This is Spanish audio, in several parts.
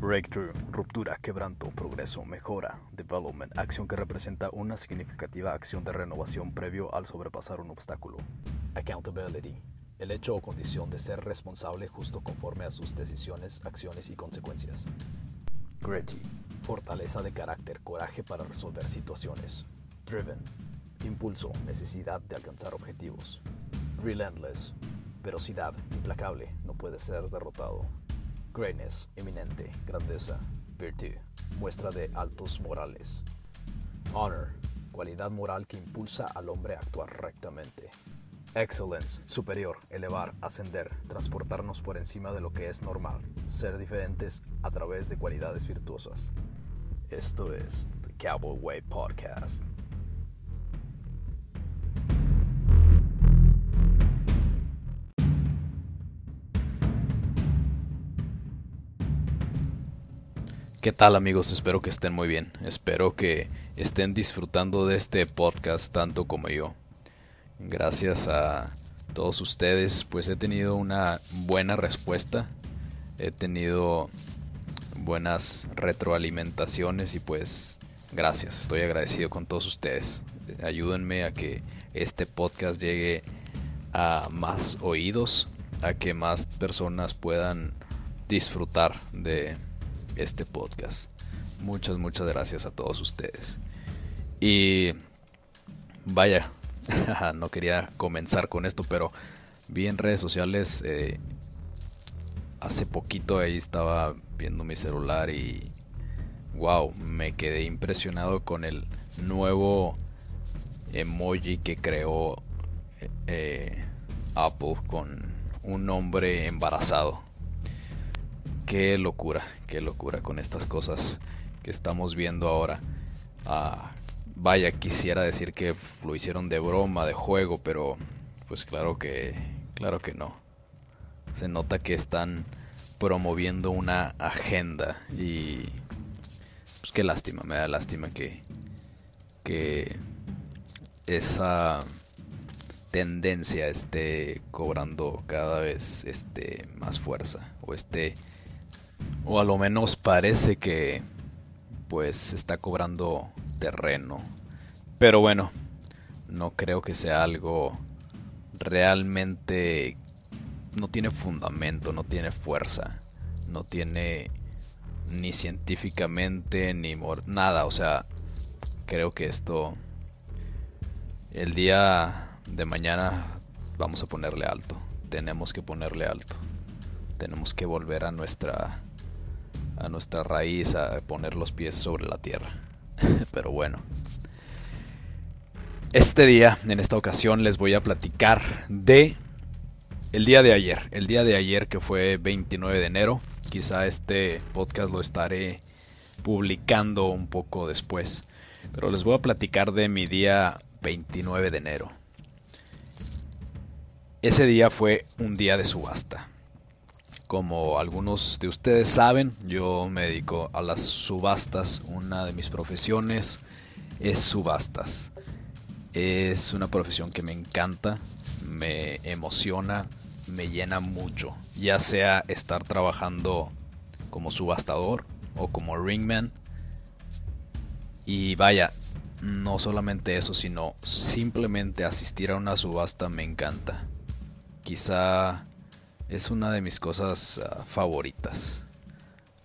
Breakthrough, ruptura, quebranto, progreso, mejora, development, acción que representa una significativa acción de renovación previo al sobrepasar un obstáculo. Accountability, el hecho o condición de ser responsable justo conforme a sus decisiones, acciones y consecuencias. Gritty, fortaleza de carácter, coraje para resolver situaciones. Driven, impulso, necesidad de alcanzar objetivos. Relentless, velocidad, implacable, no puede ser derrotado. Greatness, eminente, grandeza. Virtue, muestra de altos morales. Honor, cualidad moral que impulsa al hombre a actuar rectamente. Excellence, superior, elevar, ascender, transportarnos por encima de lo que es normal, ser diferentes a través de cualidades virtuosas. Esto es The Cowboy Way Podcast. ¿Qué tal amigos? Espero que estén muy bien. Espero que estén disfrutando de este podcast tanto como yo. Gracias a todos ustedes, pues he tenido una buena respuesta. He tenido buenas retroalimentaciones y pues gracias. Estoy agradecido con todos ustedes. Ayúdenme a que este podcast llegue a más oídos, a que más personas puedan disfrutar de este podcast. Muchas, muchas gracias a todos ustedes. Y vaya, no quería comenzar con esto, pero vi en redes sociales, eh, hace poquito ahí estaba viendo mi celular y wow, me quedé impresionado con el nuevo emoji que creó eh, Apple con un hombre embarazado. Qué locura, qué locura con estas cosas que estamos viendo ahora. Ah, vaya, quisiera decir que lo hicieron de broma, de juego, pero pues claro que, claro que no. Se nota que están promoviendo una agenda y pues qué lástima, me da lástima que que esa tendencia esté cobrando cada vez este más fuerza o esté o a lo menos parece que pues está cobrando terreno. Pero bueno, no creo que sea algo realmente no tiene fundamento, no tiene fuerza, no tiene ni científicamente ni nada, o sea, creo que esto el día de mañana vamos a ponerle alto, tenemos que ponerle alto. Tenemos que volver a nuestra a nuestra raíz, a poner los pies sobre la tierra. Pero bueno. Este día, en esta ocasión, les voy a platicar de el día de ayer. El día de ayer que fue 29 de enero. Quizá este podcast lo estaré publicando un poco después. Pero les voy a platicar de mi día 29 de enero. Ese día fue un día de subasta. Como algunos de ustedes saben, yo me dedico a las subastas. Una de mis profesiones es subastas. Es una profesión que me encanta, me emociona, me llena mucho. Ya sea estar trabajando como subastador o como ringman. Y vaya, no solamente eso, sino simplemente asistir a una subasta me encanta. Quizá es una de mis cosas ah, favoritas.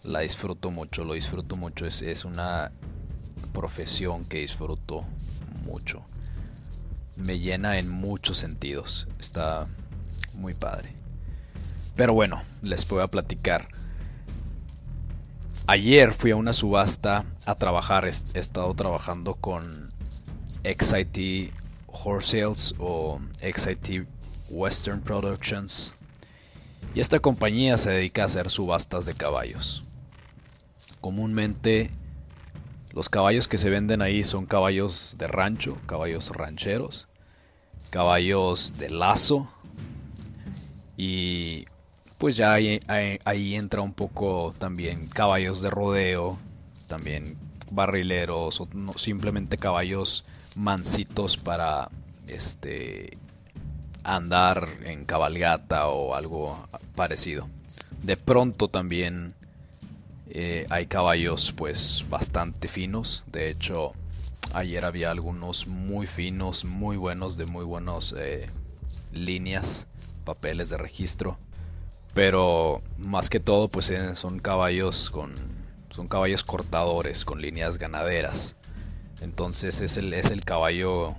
La disfruto mucho, lo disfruto mucho. Es, es una profesión que disfruto mucho. Me llena en muchos sentidos. Está muy padre. Pero bueno, les voy a platicar. Ayer fui a una subasta a trabajar. He estado trabajando con XIT Horse Sales o XIT Western Productions y esta compañía se dedica a hacer subastas de caballos. Comúnmente los caballos que se venden ahí son caballos de rancho, caballos rancheros, caballos de lazo y pues ya ahí, entra un poco también caballos de rodeo, también barrileros o simplemente caballos mansitos para este andar en cabalgata o algo parecido. De pronto también Eh, hay caballos pues bastante finos. De hecho, ayer había algunos muy finos, muy buenos, de muy buenas eh, líneas, papeles de registro. Pero más que todo pues eh, son caballos con... Son caballos cortadores con líneas ganaderas. Entonces es el, es el caballo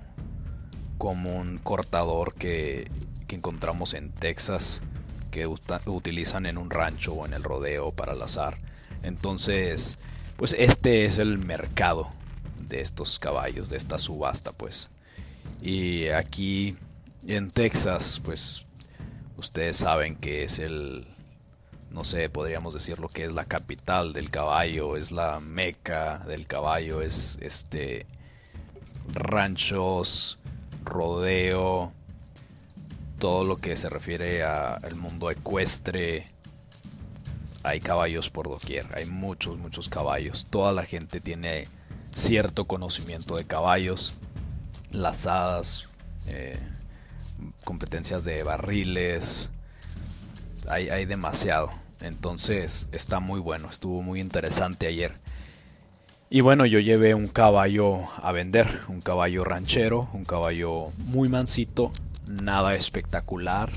como un cortador que, que encontramos en Texas que utilizan en un rancho o en el rodeo para el azar. Entonces, pues este es el mercado de estos caballos, de esta subasta, pues. Y aquí en Texas, pues ustedes saben que es el, no sé, podríamos decir lo que es la capital del caballo, es la meca del caballo, es este ranchos, rodeo, todo lo que se refiere al mundo ecuestre, hay caballos por doquier, hay muchos, muchos caballos. Toda la gente tiene cierto conocimiento de caballos, lazadas, eh, competencias de barriles, hay, hay demasiado. Entonces está muy bueno, estuvo muy interesante ayer. Y bueno, yo llevé un caballo a vender, un caballo ranchero, un caballo muy mansito, nada espectacular,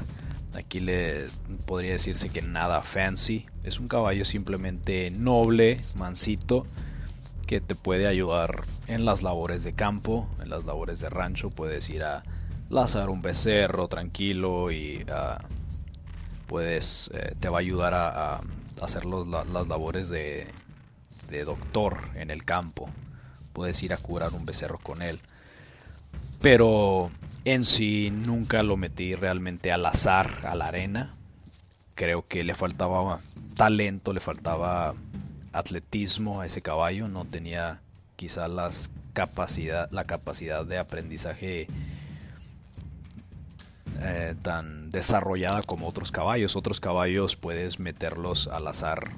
Aquí le podría decirse que nada fancy. Es un caballo simplemente noble, mansito, que te puede ayudar en las labores de campo, en las labores de rancho. Puedes ir a lazar un becerro tranquilo y ah, puedes eh, te va a ayudar a, hacer las labores de, de doctor en el campo. Puedes ir a curar un becerro con él. Pero en sí nunca lo metí realmente al azar, a la arena. Creo que le faltaba talento, le faltaba atletismo a ese caballo, no tenía quizá las capacidad, la capacidad de aprendizaje eh, tan desarrollada como otros caballos. Otros caballos puedes meterlos al azar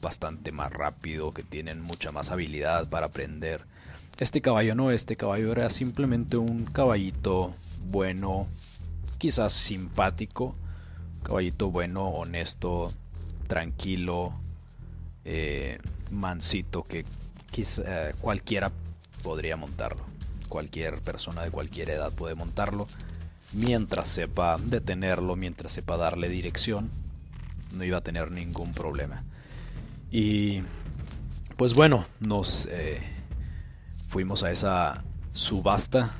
bastante más rápido, que tienen mucha más habilidad para aprender este caballo no, este caballo era simplemente un caballito bueno, quizás simpático, caballito bueno, honesto, tranquilo, eh, mansito, que quizá, cualquiera podría montarlo. Cualquier persona de cualquier edad puede montarlo. Mientras sepa detenerlo, mientras sepa darle dirección, no iba a tener ningún problema. Y pues bueno, nos... Eh, fuimos a esa subasta.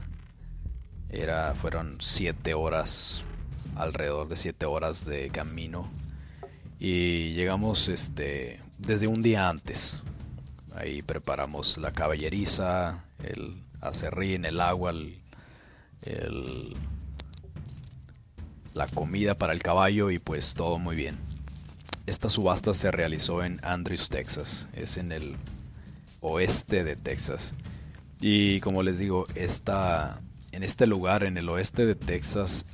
Era, fueron siete horas, alrededor de siete horas de camino. Y llegamos este, desde un día antes. Ahí preparamos la caballeriza, el acerrín, el agua, el, la comida para el caballo y pues todo muy bien. Esta subasta se realizó en Andrews, Texas. Es en el oeste de Texas. Y como les digo, esta, en este lugar, en el oeste de Texas,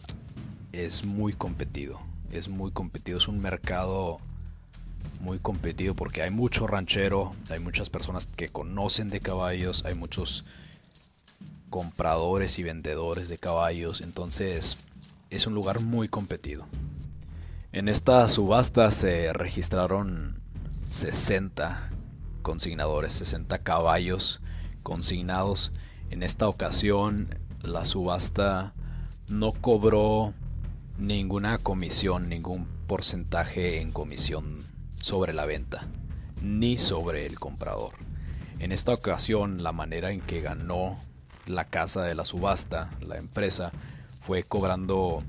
es muy competido. Es muy competido, es un mercado muy competido porque hay mucho ranchero, hay muchas personas que conocen de caballos, hay muchos compradores y vendedores de caballos, entonces es un lugar muy competido. En esta subasta se registraron 60 consignadores, 60 caballos consignados. En esta ocasión la subasta no cobró ninguna comisión, ningún porcentaje en comisión sobre la venta, ni sobre el comprador. En esta ocasión la manera en que ganó la casa de la subasta, la empresa, fue cobrando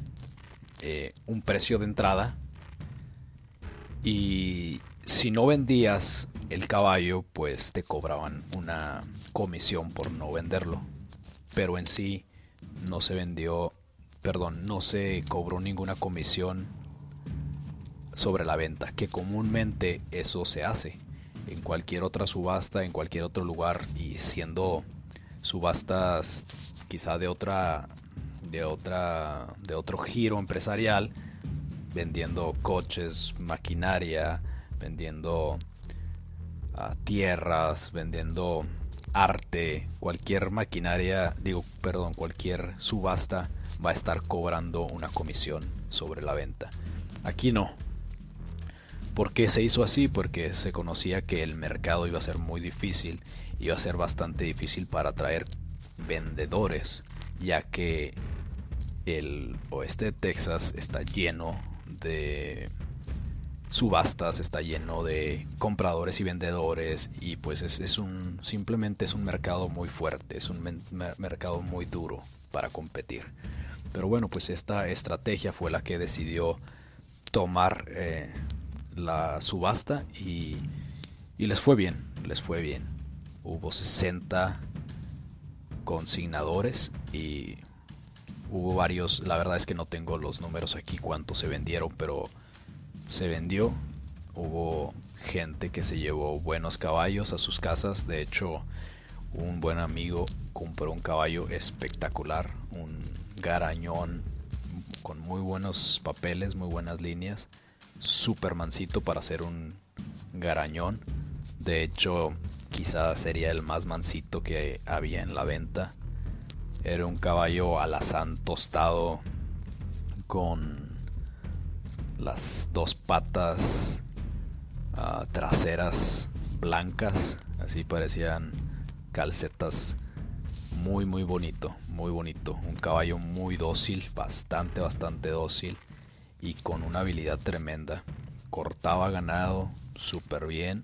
eh, un precio de entrada y si no vendías el caballo, pues te cobraban una comisión por no venderlo. Pero en sí no se vendió, perdón, no se cobró ninguna comisión sobre la venta, que comúnmente eso se hace en cualquier otra subasta, en cualquier otro lugar y siendo subastas quizá de otra de otra de otro giro empresarial vendiendo coches, maquinaria, vendiendo ah, tierras, vendiendo arte, cualquier maquinaria, digo, perdón, cualquier subasta va a estar cobrando una comisión sobre la venta. Aquí no. ¿Por qué se hizo así? Porque se conocía que el mercado iba a ser muy difícil, iba a ser bastante difícil para atraer vendedores, ya que el oeste de Texas está lleno de subastas, está lleno de compradores y vendedores y pues es, un simplemente es un mercado muy fuerte, es un mercado muy duro para competir. Pero bueno, pues esta estrategia fue la que decidió tomar eh, la subasta y, y les fue bien, les fue bien. Hubo 60 consignadores y hubo varios, la verdad es que no tengo los números aquí cuántos se vendieron, pero se vendió. Hubo gente que se llevó buenos caballos a sus casas, de hecho un buen amigo compró un caballo espectacular, un garañón con muy buenos papeles, muy buenas líneas super mansito para ser un garañón. De hecho, quizás sería el más mansito que había en la venta. Era un caballo alazán tostado con las dos patas ah, traseras blancas. Así parecían calcetas. Muy, muy bonito, muy bonito. Un caballo muy dócil, bastante, bastante dócil y con una habilidad tremenda. Cortaba ganado súper bien.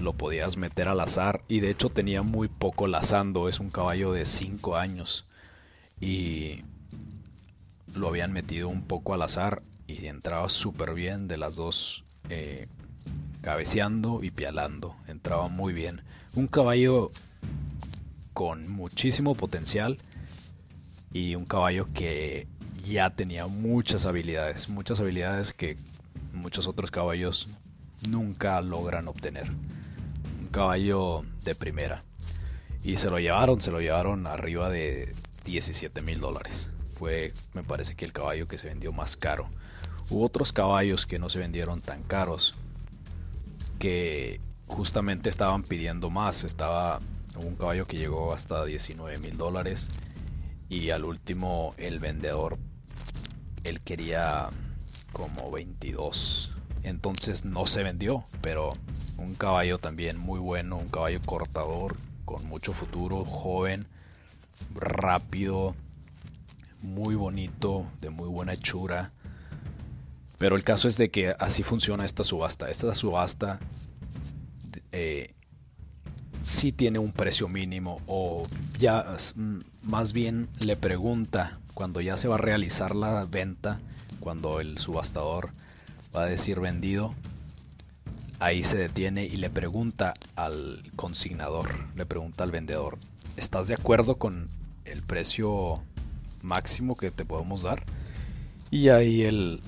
Lo podías meter al azar y de hecho tenía muy poco lazando. Es un caballo de 5 años y lo habían metido un poco al azar y entraba súper bien de las dos eh, cabeceando y pialando. Entraba muy bien. Un caballo con muchísimo potencial y un caballo que ya tenía muchas habilidades, muchas habilidades que muchos otros caballos nunca logran obtener. Caballo de primera. Y se lo llevaron, se lo llevaron arriba de 17 mil dólares. Fue, me parece que el caballo que se vendió más caro. Hubo otros caballos que no se vendieron tan caros. Que justamente estaban pidiendo más. Estaba un caballo que llegó hasta 19 mil dólares. Y al último el vendedor él quería como 22. Entonces no se vendió, pero un caballo también muy bueno, un caballo cortador con mucho futuro, joven, rápido, muy bonito, de muy buena hechura. Pero el caso es de que así funciona esta subasta. Esta subasta eh, sí tiene un precio mínimo o ya más bien le pregunta cuando ya se va a realizar la venta, cuando el subastador va a decir vendido, ahí se detiene y le pregunta al consignador, le pregunta al vendedor, ¿estás de acuerdo con el precio máximo que te podemos dar? Y ahí el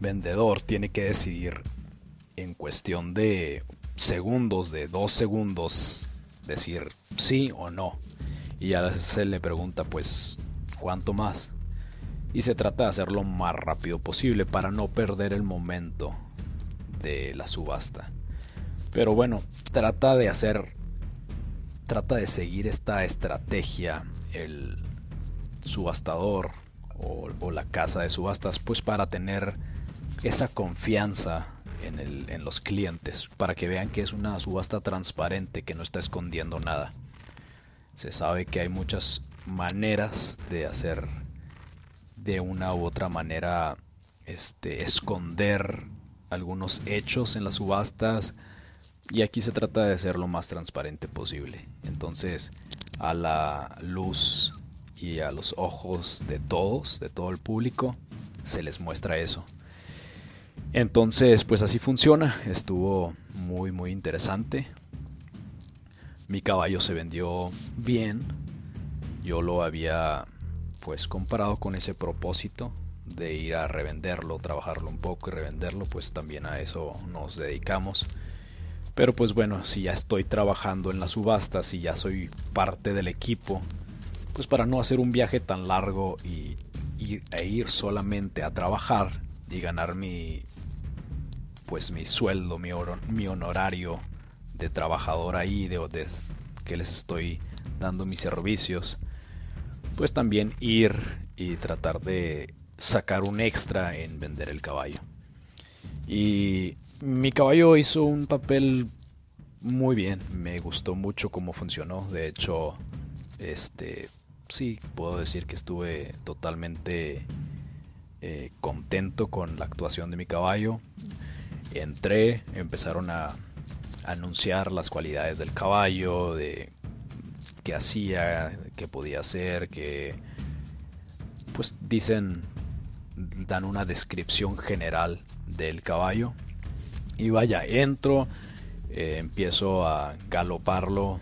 vendedor tiene que decidir en cuestión de segundos, de dos segundos, decir sí o no. Y ya se le pregunta pues cuánto más. Y se trata de hacerlo más rápido posible para no perder el momento de la subasta. Pero bueno, trata de hacer, trata de seguir esta estrategia el subastador o, la casa de subastas, pues para tener esa confianza en, en los clientes, para que vean que es una subasta transparente, que no está escondiendo nada. Se sabe que hay muchas maneras de hacer de una u otra manera este esconder algunos hechos en las subastas y aquí se trata de ser lo más transparente posible. Entonces, a la luz y a los ojos de todos, de todo el público, se les muestra eso. Entonces, pues así funciona. Estuvo muy, muy interesante. Mi caballo se vendió bien, yo lo había pues comparado con ese propósito de ir a revenderlo, trabajarlo un poco y revenderlo, pues también a eso nos dedicamos. Pero pues bueno, si ya estoy trabajando en la subasta, si ya soy parte del equipo, pues para no hacer un viaje tan largo y, e ir solamente a trabajar y ganar mi pues mi sueldo, mi, mi honorario de trabajador ahí, de, de que les estoy dando mis servicios, pues también ir y tratar de sacar un extra en vender el caballo. Y mi caballo hizo un papel muy bien, me gustó mucho cómo funcionó. De hecho, este sí puedo decir que estuve totalmente eh, contento con la actuación de mi caballo. Entré, empezaron a anunciar las cualidades del caballo, de qué hacía, qué podía hacer, que pues dicen, dan una descripción general del caballo. Y vaya, entro, eh, empiezo a galoparlo,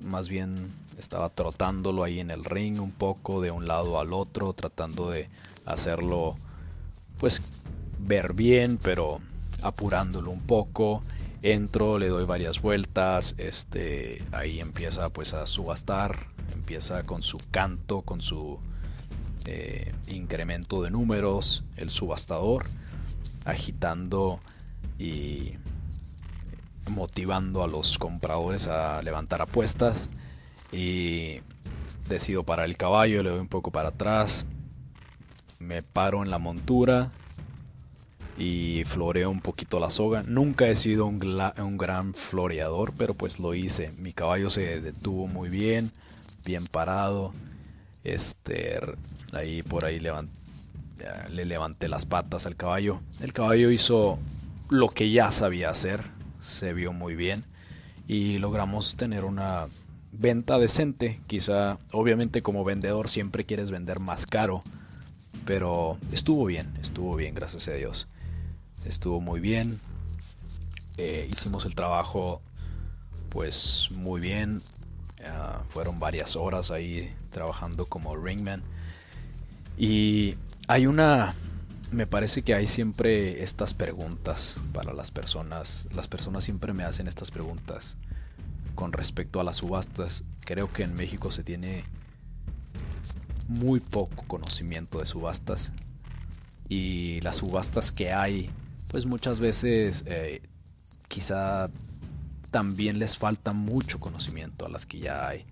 más bien estaba trotándolo ahí en el ring un poco de un lado al otro, tratando de hacerlo pues ver bien, pero apurándolo un poco. Entro, le doy varias vueltas, este ahí empieza pues a subastar, empieza con su canto, con su eh, incremento de números, el subastador, agitando y motivando a los compradores a levantar apuestas. Y decido parar el caballo, le doy un poco para atrás, me paro en la montura y floreo un poquito la soga. Nunca he sido un, gran floreador, pero pues lo hice. Mi caballo se detuvo muy bien, bien parado. Este, ahí por ahí le levanté las patas al caballo. El caballo hizo lo que ya sabía hacer, se vio muy bien y logramos tener una venta decente. Quizá, obviamente como vendedor siempre quieres vender más caro, pero estuvo bien, estuvo bien, gracias a Dios. Estuvo muy bien. Eh, hicimos el trabajo pues muy bien. Ah, fueron varias horas ahí trabajando como ringman. Y hay una, me parece que hay siempre estas preguntas para las personas. Las personas siempre me hacen estas preguntas con respecto a las subastas. Creo que en México se tiene muy poco conocimiento de subastas. Y las subastas que hay, pues muchas veces eh, quizá también les falta mucho conocimiento a las que ya hay.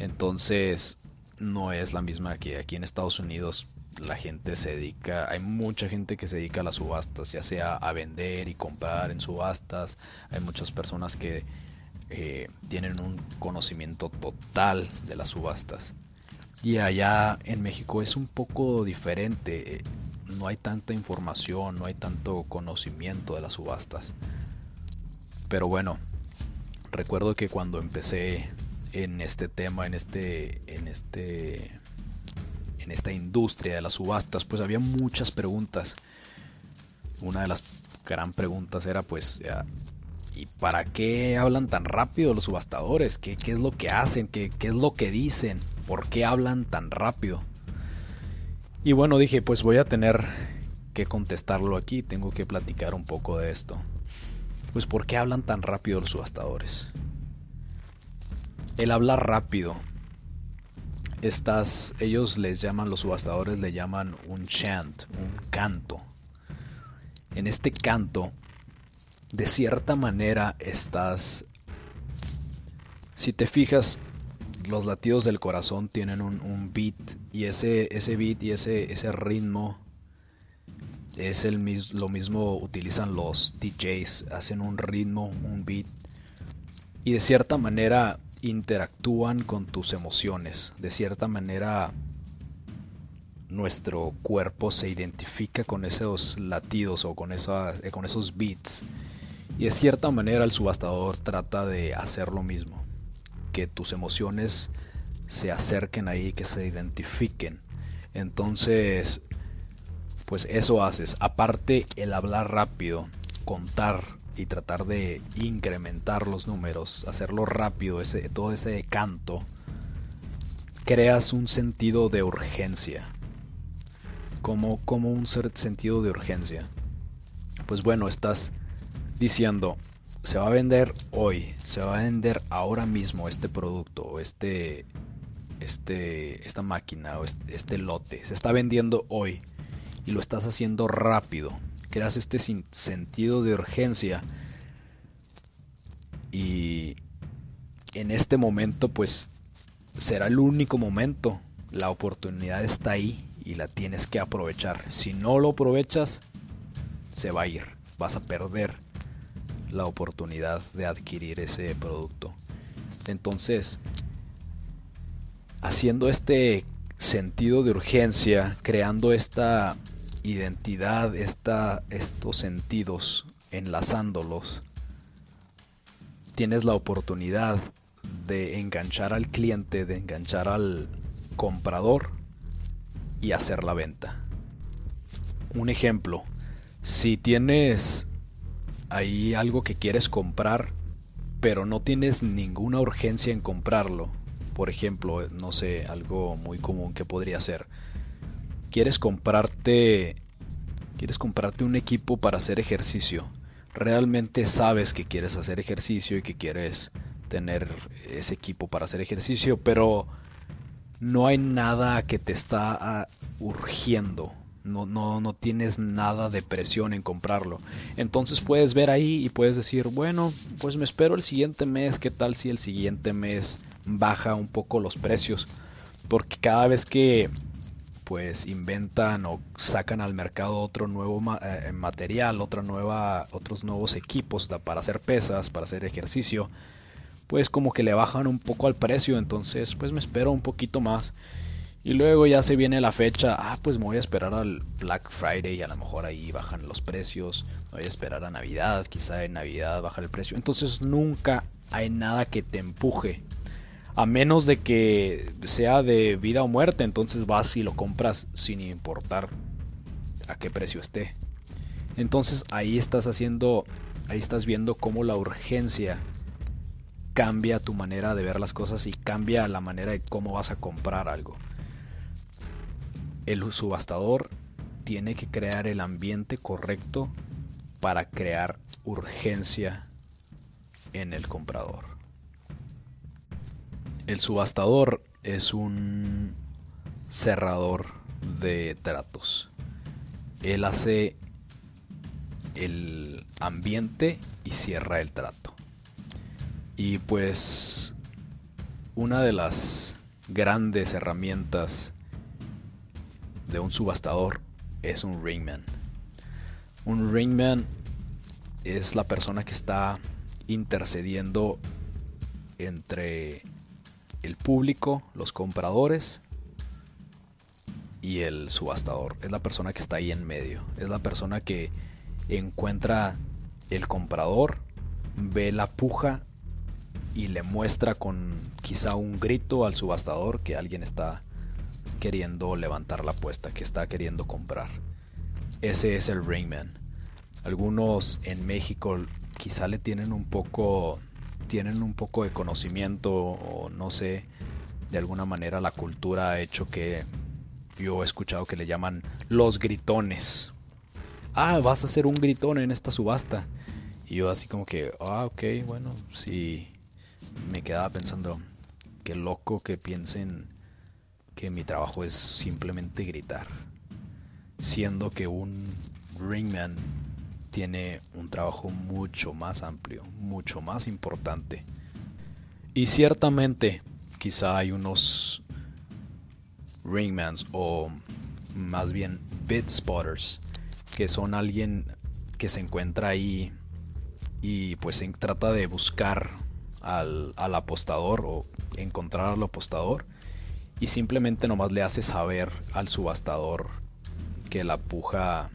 Entonces, no es la misma que aquí en Estados Unidos la gente se dedica, hay mucha gente que se dedica a las subastas, ya sea a vender y comprar en subastas, hay muchas personas que eh, tienen un conocimiento total de las subastas. Y allá en México es un poco diferente. No hay tanta información, no hay tanto conocimiento de las subastas. Pero bueno, recuerdo que cuando empecé en este tema, en este, en este, en esta industria de las subastas, pues había muchas preguntas. Una de las gran preguntas era pues ¿Y para qué hablan tan rápido los subastadores? ¿Qué, es lo que hacen? ¿Qué, ¿Qué, es lo que dicen? ¿Por qué hablan tan rápido? Y bueno, dije, pues voy a tener que contestarlo aquí, tengo que platicar un poco de esto. Pues ¿por qué hablan tan rápido los subastadores? El hablar rápido. Estas, ellos les llaman, los subastadores le llaman un chant, un canto. En este canto de cierta manera estás... Si te fijas, los latidos del corazón tienen un, beat y ese, ese beat y ese, ese ritmo es el lo mismo utilizan los DJs, hacen un ritmo, un beat y de cierta manera interactúan con tus emociones, de cierta manera nuestro cuerpo se identifica con esos latidos o con, con esos beats y de cierta manera el subastador trata de hacer lo mismo, que tus emociones se acerquen ahí, que se identifiquen. Entonces, pues eso haces. Aparte el hablar rápido, contar y tratar de incrementar los números, hacerlo rápido, ese, todo ese canto, creas un sentido de urgencia. Como, como un sentido de urgencia. Pues bueno, estás diciendo, se va a vender hoy, se va a vender ahora mismo este producto o este, este, esta máquina o este, lote, se está vendiendo hoy y lo estás haciendo rápido, creas este sentido de urgencia y en este momento pues será el único momento, la oportunidad está ahí y la tienes que aprovechar, si no lo aprovechas se va a ir vas a perder la oportunidad de adquirir ese producto. Entonces, haciendo este sentido de urgencia, creando esta identidad, esta, estos sentidos, enlazándolos, tienes la oportunidad de enganchar al cliente, de enganchar al comprador y hacer la venta. Un ejemplo, si tienes ahí algo que quieres comprar, pero no tienes ninguna urgencia en comprarlo, por ejemplo, no sé, algo muy común que podría ser, quieres comprarte quieres comprarte un equipo para hacer ejercicio. Realmente sabes que quieres hacer ejercicio y que quieres tener ese equipo para hacer ejercicio, pero no hay nada que te está ah, urgiendo. No, no, no tienes nada de presión en comprarlo. Entonces puedes ver ahí y puedes decir, bueno, pues me espero el siguiente mes. ¿Qué tal si el siguiente mes baja un poco los precios? Porque cada vez que pues inventan o sacan al mercado otro nuevo eh, material, otra nueva, otros nuevos equipos para hacer pesas, para hacer ejercicio, pues como que le bajan un poco al precio, entonces pues me espero un poquito más. Y luego ya se viene la fecha, ah, pues me voy a esperar al Black Friday y a lo mejor ahí bajan los precios, voy a esperar a Navidad, quizá en Navidad baja el precio. Entonces nunca hay nada que te empuje. A menos de que sea de vida o muerte, entonces vas y lo compras sin importar a qué precio esté. Entonces ahí estás haciendo, ahí estás viendo cómo la urgencia cambia tu manera de ver las cosas y cambia la manera de cómo vas a comprar algo. El subastador tiene que crear el ambiente correcto para crear urgencia en el comprador. El subastador es un cerrador de tratos. Él hace el ambiente y cierra el trato. Y pues una de las grandes herramientas de un subastador es un ringman. Un ringman es la persona que está intercediendo entre el público, los compradores y el subastador. Es la persona que está ahí en medio. Es la persona que encuentra el comprador, ve la puja y le muestra con quizá un grito al subastador que alguien está queriendo levantar la apuesta, que está queriendo comprar. Ese es el ringman. Algunos en México quizá le tienen un poco tienen un poco de conocimiento o no sé, de alguna manera la cultura ha hecho que yo he escuchado que le llaman los gritones. Ah, vas a hacer un gritón en esta subasta. Y yo así como que, ah, ok, bueno, sí. Me quedaba pensando, qué loco que piensen mi trabajo es simplemente gritar. Siendo que un ringman tiene un trabajo mucho más amplio, mucho más importante. Y ciertamente quizá hay unos ringmans o más bien bit spotters que son alguien que se encuentra ahí y pues trata de buscar al, al apostador o encontrar al apostador y simplemente nomás le hace saber al subastador que la puja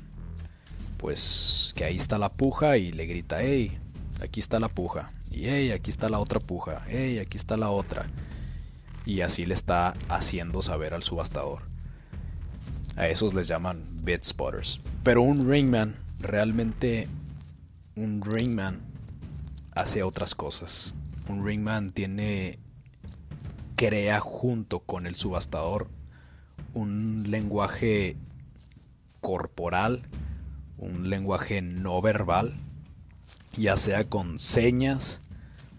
pues que ahí está la puja y le grita, hey, aquí está la puja, y hey, aquí está la otra puja, hey, aquí está la otra. Y así le está haciendo saber al subastador. A esos les llaman bit spotters. Pero un ringman, realmente un ringman hace otras cosas. Un ringman tiene crea junto con el subastador un lenguaje corporal un lenguaje no verbal, ya sea con señas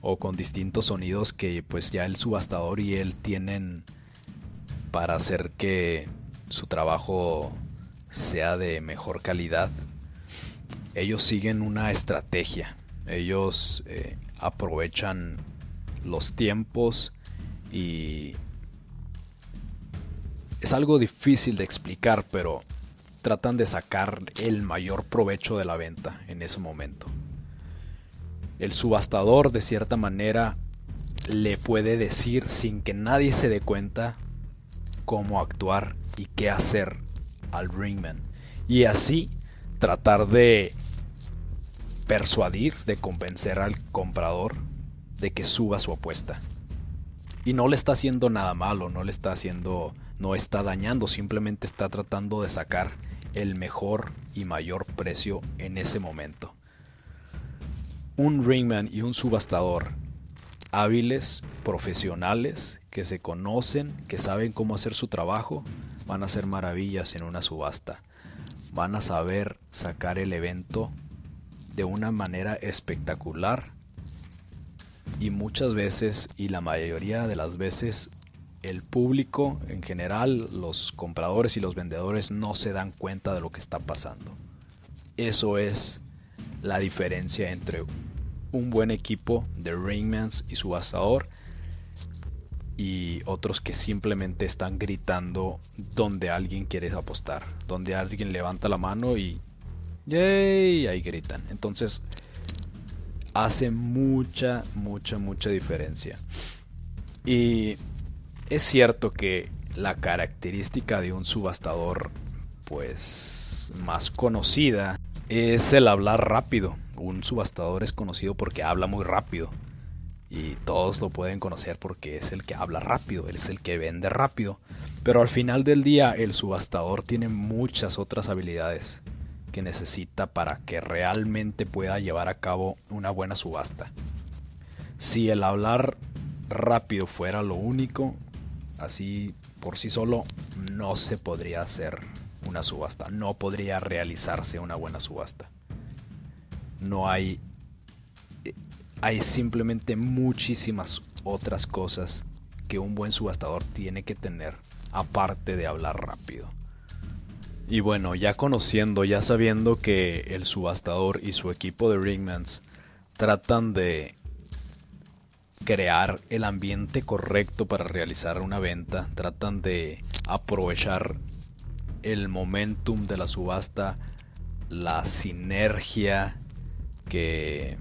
o con distintos sonidos que pues ya el subastador y él tienen para hacer que su trabajo sea de mejor calidad. Ellos siguen una estrategia, ellos eh, aprovechan los tiempos y es algo difícil de explicar, pero tratan de sacar el mayor provecho de la venta en ese momento. El subastador de cierta manera le puede decir sin que nadie se dé cuenta cómo actuar y qué hacer al ringman. Y así tratar de persuadir, de convencer al comprador de que suba su apuesta. Y no le está haciendo nada malo, no le está haciendo, no está dañando, simplemente está tratando de sacar el mejor y mayor precio en ese momento. Un ringman y un subastador hábiles, profesionales, que se conocen, que saben cómo hacer su trabajo, van a hacer maravillas en una subasta. Van a saber sacar el evento de una manera espectacular y muchas veces y la mayoría de las veces el público en general, los compradores y los vendedores no se dan cuenta de lo que está pasando. Eso es la diferencia entre un buen equipo de ringmans y subastador y otros que simplemente están gritando donde alguien quiere apostar, donde alguien levanta la mano y ¡yay! ahí gritan. Entonces hace mucha, mucha, mucha diferencia. Y es cierto que la característica de un subastador pues más conocida es el hablar rápido un subastador es conocido porque habla muy rápido. Y todos lo pueden conocer porque es el que habla rápido, él es el que vende rápido. Pero al final del día el subastador tiene muchas otras habilidades que necesita para que realmente pueda llevar a cabo una buena subasta. Si el hablar rápido fuera lo único, así por sí solo no se podría hacer una subasta, no podría realizarse una buena subasta no hay hay simplemente muchísimas otras cosas que un buen subastador tiene que tener aparte de hablar rápido. Y bueno, ya conociendo, ya sabiendo que el subastador y su equipo de ringmans tratan de crear el ambiente correcto para realizar una venta, tratan de aprovechar el momentum de la subasta, la sinergia que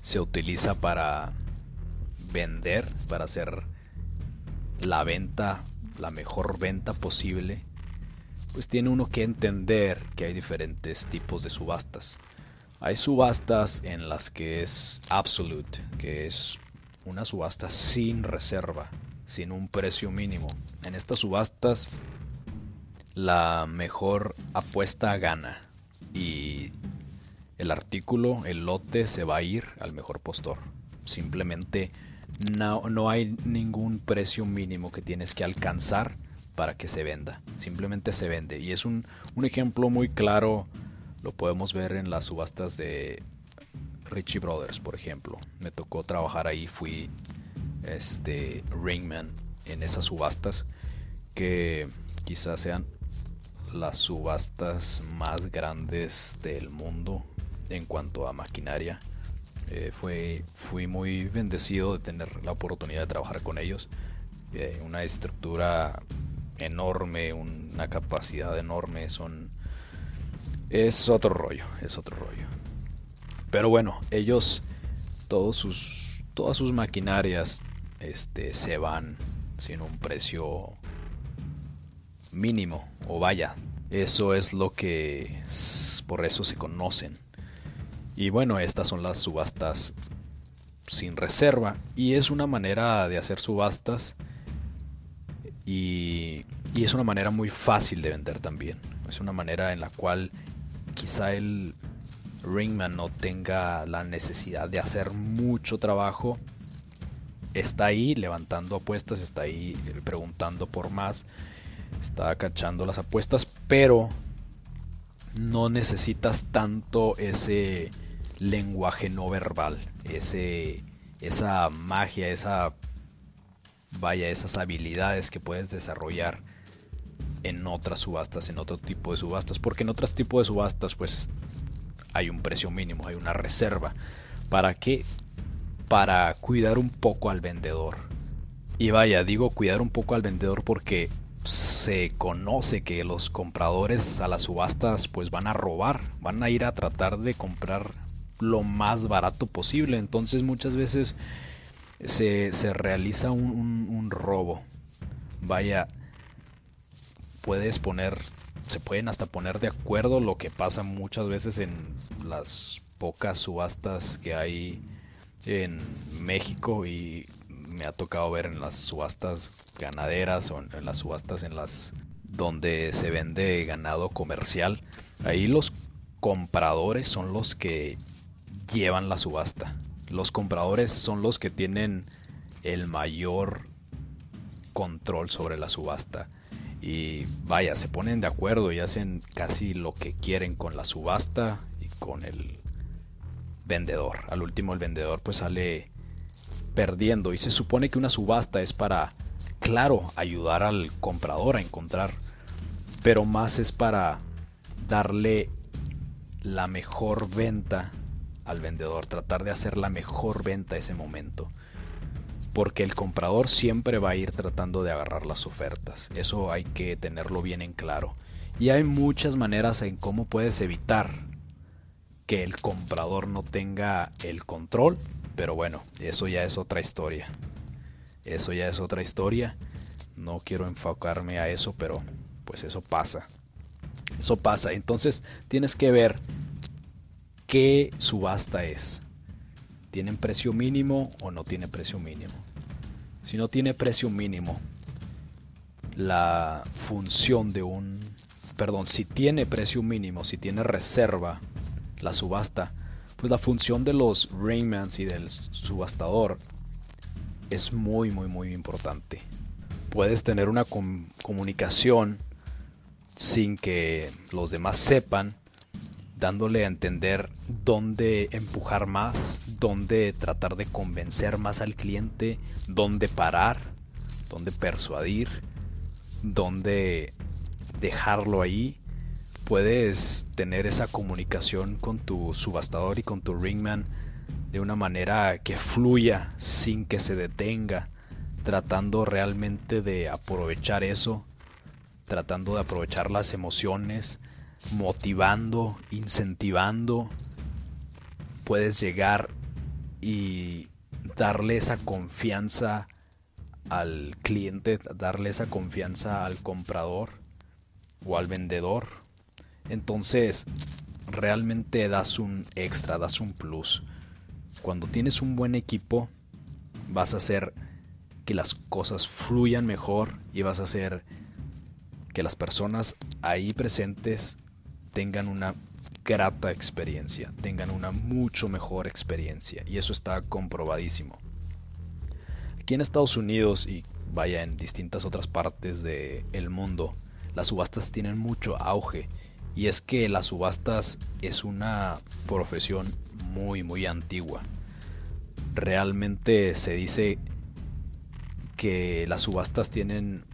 se utiliza para vender, para hacer la venta, la mejor venta posible, pues tiene uno que entender que hay diferentes tipos de subastas. Hay subastas en las que es absolute, que es una subasta sin reserva, sin un precio mínimo. En estas subastas la mejor apuesta gana y el artículo, el lote se va a ir al mejor postor. Simplemente no, no hay ningún precio mínimo que tienes que alcanzar para que se venda. Simplemente se vende. Y es un, un ejemplo muy claro, lo podemos ver en las subastas de Richie Brothers, por ejemplo. Me tocó trabajar ahí, fui este ringman en esas subastas que quizás sean las subastas más grandes del mundo en cuanto a maquinaria. Eh, fue, fui muy bendecido de tener la oportunidad de trabajar con ellos. Eh, una estructura enorme, una capacidad enorme, son... Es otro rollo, es otro rollo. Pero bueno, ellos, todos sus, todas sus maquinarias este, se van sin un precio mínimo, o vaya, eso es lo que por eso se conocen. Y bueno, estas son las subastas sin reserva. Y es una manera de hacer subastas. Y, y, es una manera muy fácil de vender también. Es una manera en la cual quizá el ringman no tenga la necesidad de hacer mucho trabajo. Está ahí levantando apuestas, está ahí preguntando por más, está cachando las apuestas, pero no necesitas tanto ese lenguaje no verbal, ese, esa magia, esa vaya, esas habilidades que puedes desarrollar en otras subastas, en otro tipo de subastas, porque en otros tipos de subastas pues hay un precio mínimo, hay una reserva. ¿Para qué? Para cuidar un poco al vendedor. Y vaya, digo cuidar un poco al vendedor porque se conoce que los compradores a las subastas pues van a robar, van a ir a tratar de comprar lo más barato posible. Entonces muchas veces se, realiza un, un, robo. Vaya, puedes poner, se pueden hasta poner de acuerdo lo que pasa muchas veces en las pocas subastas que hay en México y me ha tocado ver en las subastas ganaderas o en las subastas en las donde se vende ganado comercial. Ahí los compradores son los que llevan la subasta. Los compradores son los que tienen el mayor control sobre la subasta. Y vaya, se ponen de acuerdo y hacen casi lo que quieren con la subasta y con el vendedor. Al último el vendedor pues sale perdiendo y se supone que una subasta es para, claro, ayudar al comprador a encontrar, pero más es para darle la mejor venta al vendedor, tratar de hacer la mejor venta ese momento. Porque el comprador siempre va a ir tratando de agarrar las ofertas. Eso hay que tenerlo bien en claro. Y hay muchas maneras en cómo puedes evitar que el comprador no tenga el control. Pero bueno, eso ya es otra historia. Eso ya es otra historia. No quiero enfocarme a eso, pero pues eso pasa. Eso pasa. Entonces tienes que ver qué subasta es. ¿Tienen precio mínimo o no tiene precio mínimo? Si no tiene precio mínimo, la función de un... Perdón, si tiene precio mínimo, si tiene reserva la subasta, pues la función de los Raymans y del subastador es muy, muy, muy importante. Puedes tener una comunicación sin que los demás sepan dándole a entender dónde empujar más, dónde tratar de convencer más al cliente, dónde parar, dónde persuadir, dónde dejarlo ahí. Puedes tener esa comunicación con tu subastador y con tu ringman de una manera que fluya sin que se detenga, tratando realmente de aprovechar eso, tratando de aprovechar las emociones, motivando, incentivando, puedes llegar y darle esa confianza al cliente, darle esa confianza al comprador o al vendedor. Entonces, realmente das un extra, das un plus. Cuando tienes un buen equipo, vas a hacer que las cosas fluyan mejor y vas a hacer que las personas ahí presentes tengan una grata experiencia, tengan una mucho mejor experiencia. Y eso está comprobadísimo. Aquí en Estados Unidos y vaya en distintas otras partes del mundo, las subastas tienen mucho auge. Y es que las subastas es una profesión muy, muy antigua. Realmente se dice que las subastas tienen,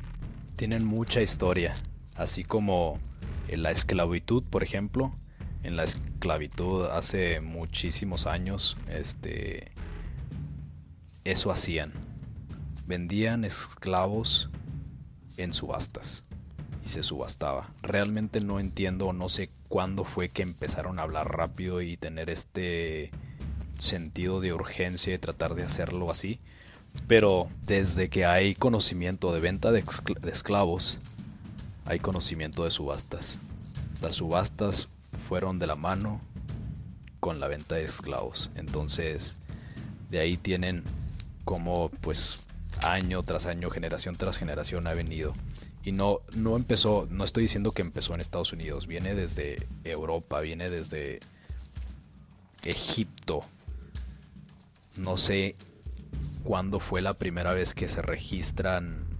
tienen mucha historia. Así como la esclavitud, por ejemplo, en la esclavitud hace muchísimos años, este, eso hacían. Vendían esclavos en subastas y se subastaba. Realmente no entiendo no sé cuándo fue que empezaron a hablar rápido y tener este sentido de urgencia y tratar de hacerlo así. Pero desde que hay conocimiento de venta de, esclavos, hay conocimiento de subastas. Las subastas fueron de la mano con la venta de esclavos. Entonces, de ahí tienen como pues año tras año, generación tras generación ha venido. Y no, no empezó, no estoy diciendo que empezó en Estados Unidos, viene desde Europa, viene desde Egipto. No sé cuándo fue la primera vez que se registran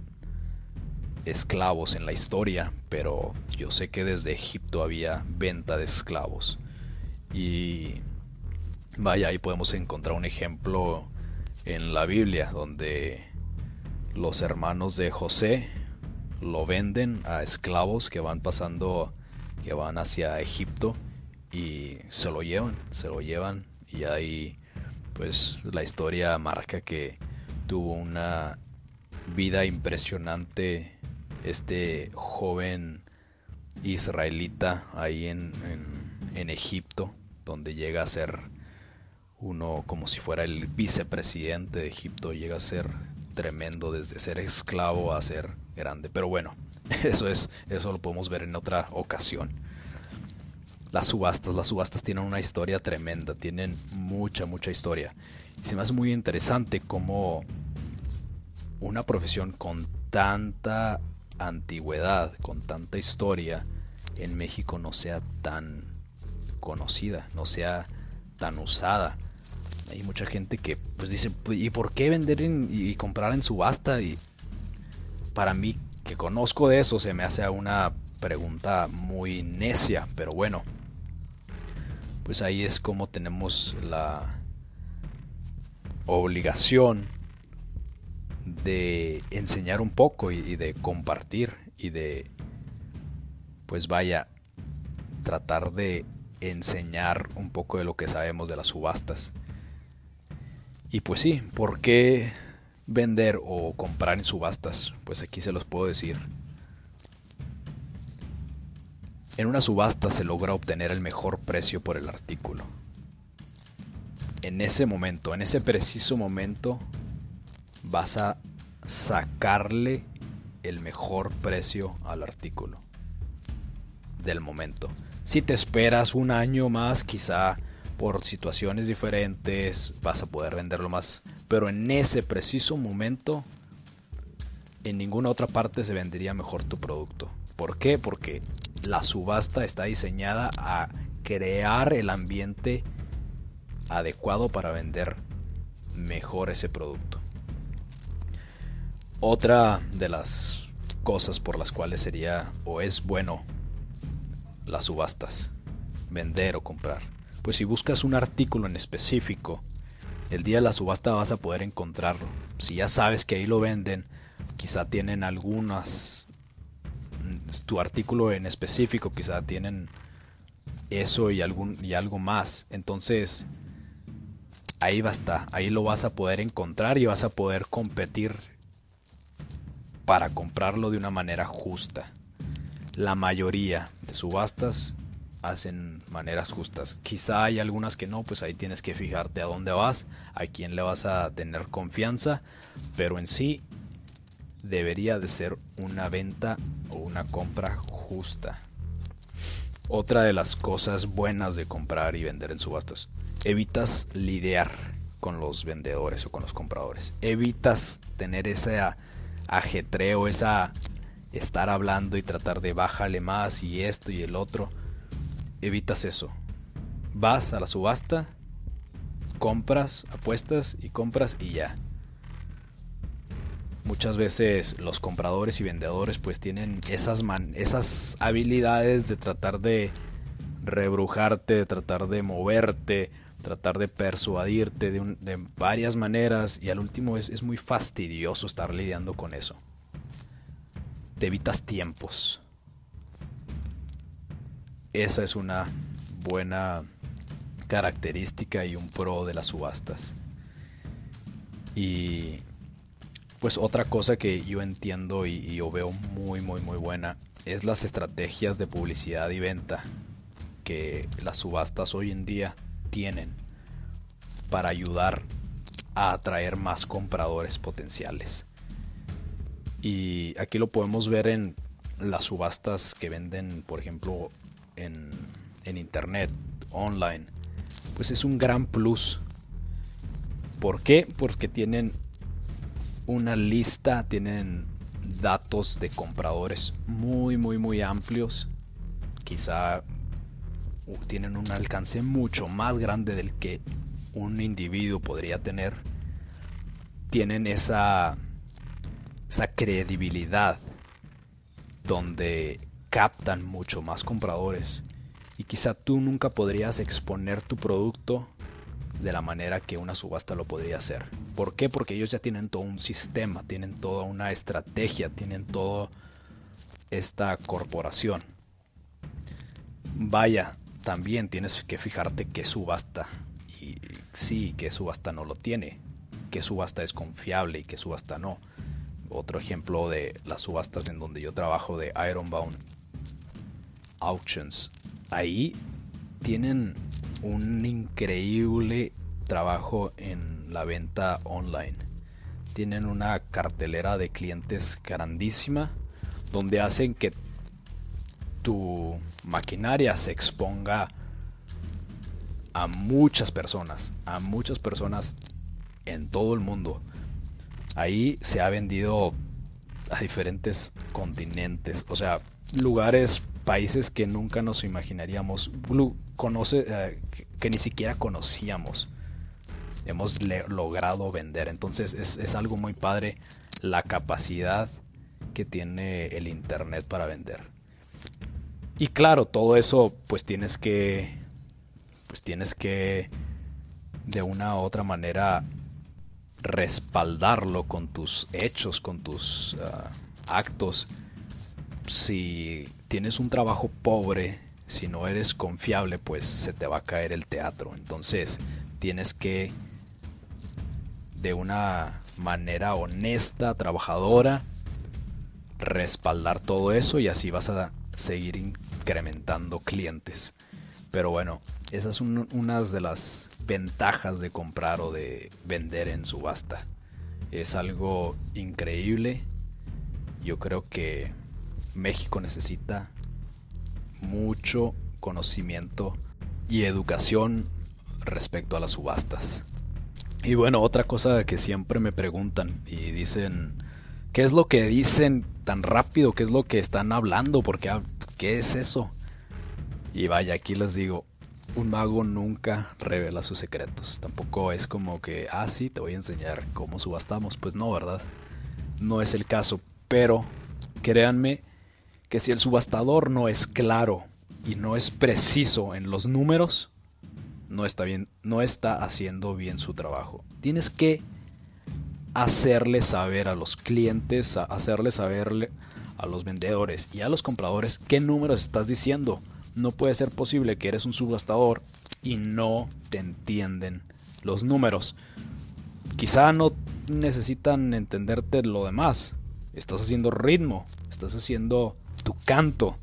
esclavos en la historia, pero yo sé que desde Egipto había venta de esclavos. Y vaya, ahí podemos encontrar un ejemplo en la Biblia, donde los hermanos de José lo venden a esclavos que van pasando, que van hacia Egipto y se lo llevan, se lo llevan y ahí pues la historia marca que tuvo una vida impresionante este joven israelita ahí en, en, Egipto, donde llega a ser uno como si fuera el vicepresidente de Egipto, llega a ser tremendo desde ser esclavo a ser grande. Pero bueno, eso es, eso lo podemos ver en otra ocasión. Las subastas, las subastas tienen una historia tremenda, tienen mucha, mucha historia. Y se me hace muy interesante cómo una profesión con tanta antigüedad, con tanta historia, en México no sea tan conocida, no sea tan usada. Hay mucha gente que pues dice, pues, ¿y por qué vender y comprar en subasta? Y para mí, que conozco de eso, se me hace una pregunta muy necia, pero bueno, pues ahí es como tenemos la obligación de enseñar un poco y, de compartir y de, pues vaya, tratar de enseñar un poco de lo que sabemos de las subastas. Y pues sí, ¿por qué vender o comprar en subastas? Pues aquí se los puedo decir. En una subasta se logra obtener el mejor precio por el artículo. En ese momento, en ese preciso momento, vas a sacarle el mejor precio al artículo del momento. Si te esperas un año más, quizá por situaciones diferentes vas a poder venderlo más. Pero en ese preciso momento, en ninguna otra parte se vendería mejor tu producto. ¿Por qué? Porque la subasta está diseñada a crear el ambiente adecuado para vender mejor ese producto. Otra de las cosas por las cuales sería o es bueno las subastas, vender o comprar. Pues si buscas un artículo en específico, el día de la subasta vas a poder encontrarlo. Si ya sabes que ahí lo venden, quizá tienen algunas tu artículo en específico, quizá tienen eso y algún y algo más. Entonces, ahí va a estar, ahí lo vas a poder encontrar y vas a poder competir para comprarlo de una manera justa. La mayoría de subastas hacen maneras justas. Quizá hay algunas que no, pues ahí tienes que fijarte a dónde vas, a quién le vas a tener confianza, pero en sí debería de ser una venta o una compra justa. Otra de las cosas buenas de comprar y vender en subastas, evitas lidiar con los vendedores o con los compradores. Evitas tener ese ajetreo, esa estar hablando y tratar de bájale más y esto y el otro. Evitas eso. Vas a la subasta, compras, apuestas y compras y ya. Muchas veces los compradores y vendedores pues tienen esas, esas habilidades de tratar de rebrujarte, de tratar de moverte, tratar de persuadirte de, varias maneras y al último es, es muy fastidioso estar lidiando con eso. Te evitas tiempos. Esa es una buena característica y un pro de las subastas. Y pues otra cosa que yo entiendo y, yo veo muy muy muy buena es las estrategias de publicidad y venta que las subastas hoy en día tienen para ayudar a atraer más compradores potenciales. Y aquí lo podemos ver en las subastas que venden, por ejemplo, en, en internet, online. Pues es un gran plus. ¿Por qué? Porque tienen una lista, tienen datos de compradores muy, muy, muy amplios. Quizá tienen un alcance mucho más grande del que un individuo podría tener. Tienen esa, esa credibilidad donde captan mucho más compradores. Y quizá tú nunca podrías exponer tu producto de la manera que una subasta lo podría hacer. ¿Por qué? Porque ellos ya tienen todo un sistema, tienen toda una estrategia, tienen toda esta corporación. Vaya, también tienes que fijarte qué subasta. Y sí, qué subasta no lo tiene. Qué subasta es confiable y qué subasta no. otro ejemplo de las subastas en donde yo trabajo de Ironbound Auctions. Ahí tienen un increíble trabajo en la venta online. Tienen una cartelera de clientes grandísima donde hacen que tu maquinaria se exponga a muchas personas, a muchas personas en todo el mundo. Ahí se ha vendido a diferentes continentes, o sea, lugares, países que nunca nos imaginaríamos, conoce, eh, que, ni siquiera conocíamos. Hemos logrado vender. Entonces es, es algo muy padre la capacidad que tiene el Internet para vender. Y claro, todo eso pues tienes que pues tienes que de una u otra manera respaldarlo con tus hechos, con tus ah, actos. Si tienes un trabajo pobre, si no eres confiable, pues se te va a caer el teatro. Entonces tienes que de una manera honesta, trabajadora, respaldar todo eso y así vas a seguir incrementando clientes. Pero bueno, esas son unas de las ventajas de comprar o de vender en subasta. Es algo increíble. Yo creo que México necesita mucho conocimiento y educación respecto a las subastas. Y bueno, otra cosa que siempre me preguntan y dicen, ¿qué es lo que dicen tan rápido? ¿Qué es lo que están hablando? Porque, ¿Qué es eso? Y vaya, aquí les digo, un mago nunca revela sus secretos. Tampoco es como que, ah, sí, te voy a enseñar cómo subastamos. Pues no, ¿verdad? No es el caso. Pero créanme que si el subastador no es claro y no es preciso en los números, no está bien, no está haciendo bien su trabajo. Tienes que hacerle saber a los clientes, hacerle saber a los vendedores y a los compradores qué números estás diciendo no puede ser posible que eres un subastador y no te entienden los números. Quizá no necesitan entenderte lo demás. Estás haciendo ritmo, estás haciendo tu canto.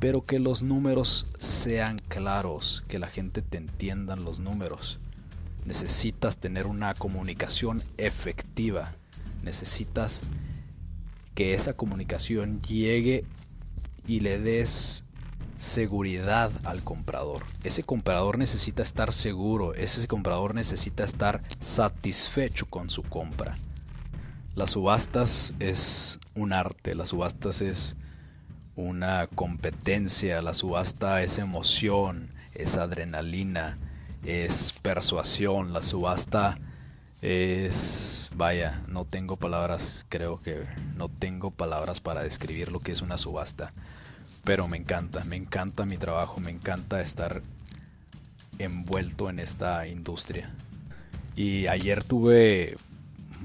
Pero que los números sean claros, que la gente te entienda los números. Necesitas tener una comunicación efectiva. Necesitas que esa comunicación llegue y le des seguridad al comprador. Ese comprador necesita estar seguro, ese comprador necesita estar satisfecho con su compra. Las subastas es un arte, las subastas es una competencia, la subasta es emoción, es adrenalina, es persuasión, la subasta es vaya, no tengo palabras, creo que no tengo palabras para describir lo que es una subasta pero me encanta, me encanta mi trabajo, me encanta estar envuelto en esta industria. Y ayer tuve,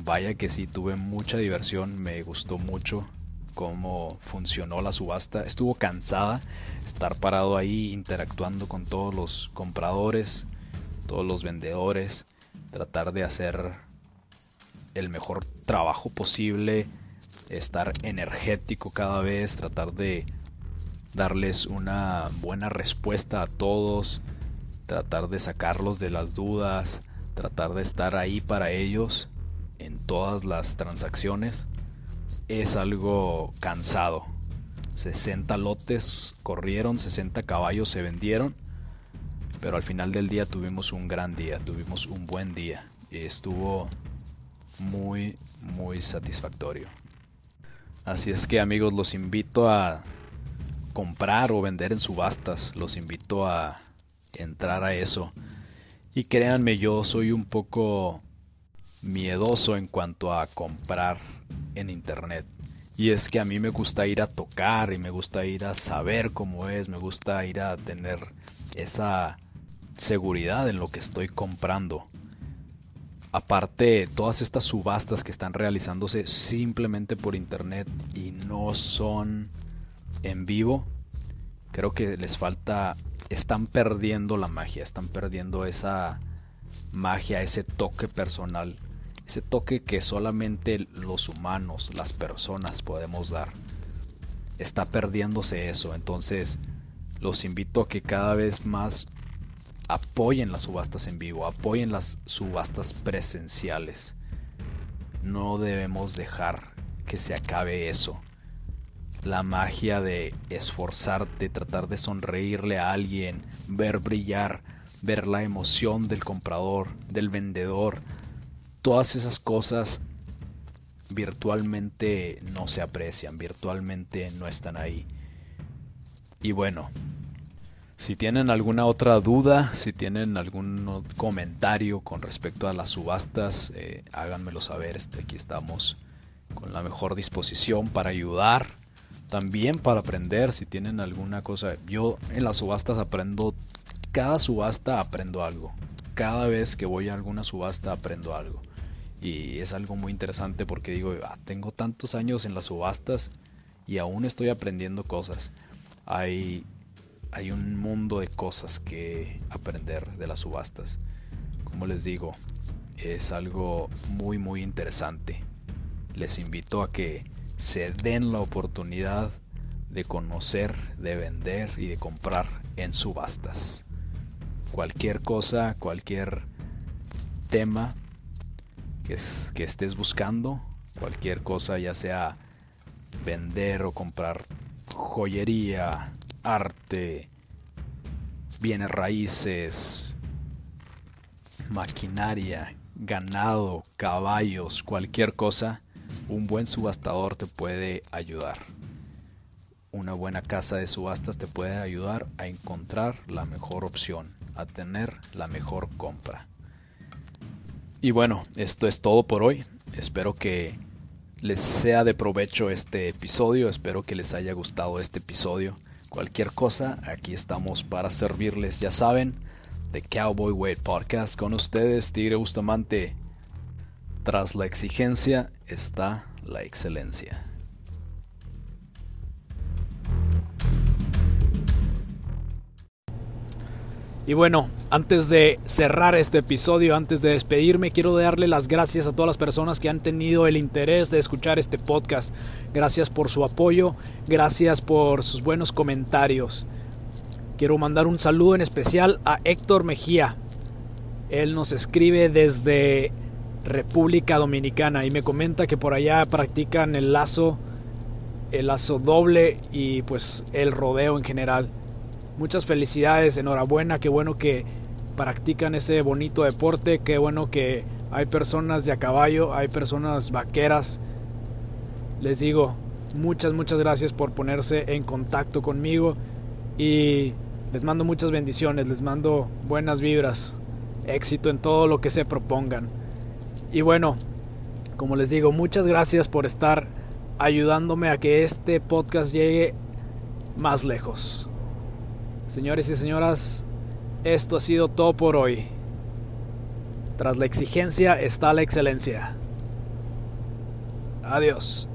vaya que sí, tuve mucha diversión, me gustó mucho cómo funcionó la subasta. Estuvo cansada estar parado ahí interactuando con todos los compradores, todos los vendedores, tratar de hacer el mejor trabajo posible, estar energético cada vez, tratar de darles una buena respuesta a todos, tratar de sacarlos de las dudas, tratar de estar ahí para ellos en todas las transacciones, es algo cansado. 60 lotes corrieron, 60 caballos se vendieron, pero al final del día tuvimos un gran día, tuvimos un buen día y estuvo muy, muy satisfactorio. Así es que amigos, los invito a comprar o vender en subastas. Los invito a entrar a eso. Y créanme, yo soy un poco miedoso en cuanto a comprar en internet. Y es que a mí me gusta ir a tocar y me gusta ir a saber cómo es, me gusta ir a tener esa seguridad en lo que estoy comprando. Aparte, todas estas subastas que están realizándose simplemente por internet y no son en vivo, creo que les falta, están perdiendo la magia, están perdiendo esa magia, ese toque personal, ese toque que solamente los humanos, las personas podemos dar. Está perdiéndose eso, entonces los invito a que cada vez más apoyen las subastas en vivo, apoyen las subastas presenciales. No debemos dejar que se acabe eso. La magia de esforzarte, tratar de sonreírle a alguien, ver brillar, ver la emoción del comprador, del vendedor, todas esas cosas virtualmente no se aprecian, virtualmente no están ahí. Y bueno, si tienen alguna otra duda, si tienen algún comentario con respecto a las subastas, eh, háganmelo saber. Este, aquí estamos con la mejor disposición para ayudar, también para aprender. Si tienen alguna cosa, yo en las subastas aprendo, cada subasta aprendo algo. Cada vez que voy a alguna subasta aprendo algo. Y es algo muy interesante porque digo, ah, tengo tantos años en las subastas y aún estoy aprendiendo cosas. Hay, hay un mundo de cosas que aprender de las subastas. Como les digo, es algo muy muy interesante. Les invito a que se den la oportunidad de conocer, de vender y de comprar en subastas. Cualquier cosa, cualquier tema que, estés buscando, cualquier cosa, ya sea vender o comprar joyería, arte, bienes raíces, maquinaria, ganado, caballos, cualquier cosa, un buen subastador te puede ayudar. Una buena casa de subastas te puede ayudar a encontrar la mejor opción, a tener la mejor compra. Y bueno, esto es todo por hoy. Espero que les sea de provecho este episodio. Espero que les haya gustado este episodio. Cualquier cosa, aquí estamos para servirles. Ya saben, The Cowboy Weight Podcast con ustedes, Tigre Bustamante. Tras la exigencia está la excelencia. Y bueno, antes de cerrar este episodio, antes de despedirme, quiero darle las gracias a todas las personas que han tenido el interés de escuchar este podcast. Gracias por su apoyo, gracias por sus buenos comentarios. Quiero mandar un saludo en especial a Héctor Mejía. Él nos escribe desde República Dominicana y me comenta que por allá practican el lazo, el lazo doble y pues el rodeo en general. Muchas felicidades, enhorabuena, qué bueno que practican ese bonito deporte, qué bueno que hay personas de a caballo, hay personas vaqueras. Les digo, muchas, muchas gracias por ponerse en contacto conmigo y les mando muchas bendiciones, les mando buenas vibras, éxito en todo lo que se propongan. Y bueno, como les digo, muchas gracias por estar ayudándome a que este podcast llegue más lejos. Señores y señoras, esto ha sido todo por hoy. Tras la exigencia está la excelencia. Adiós.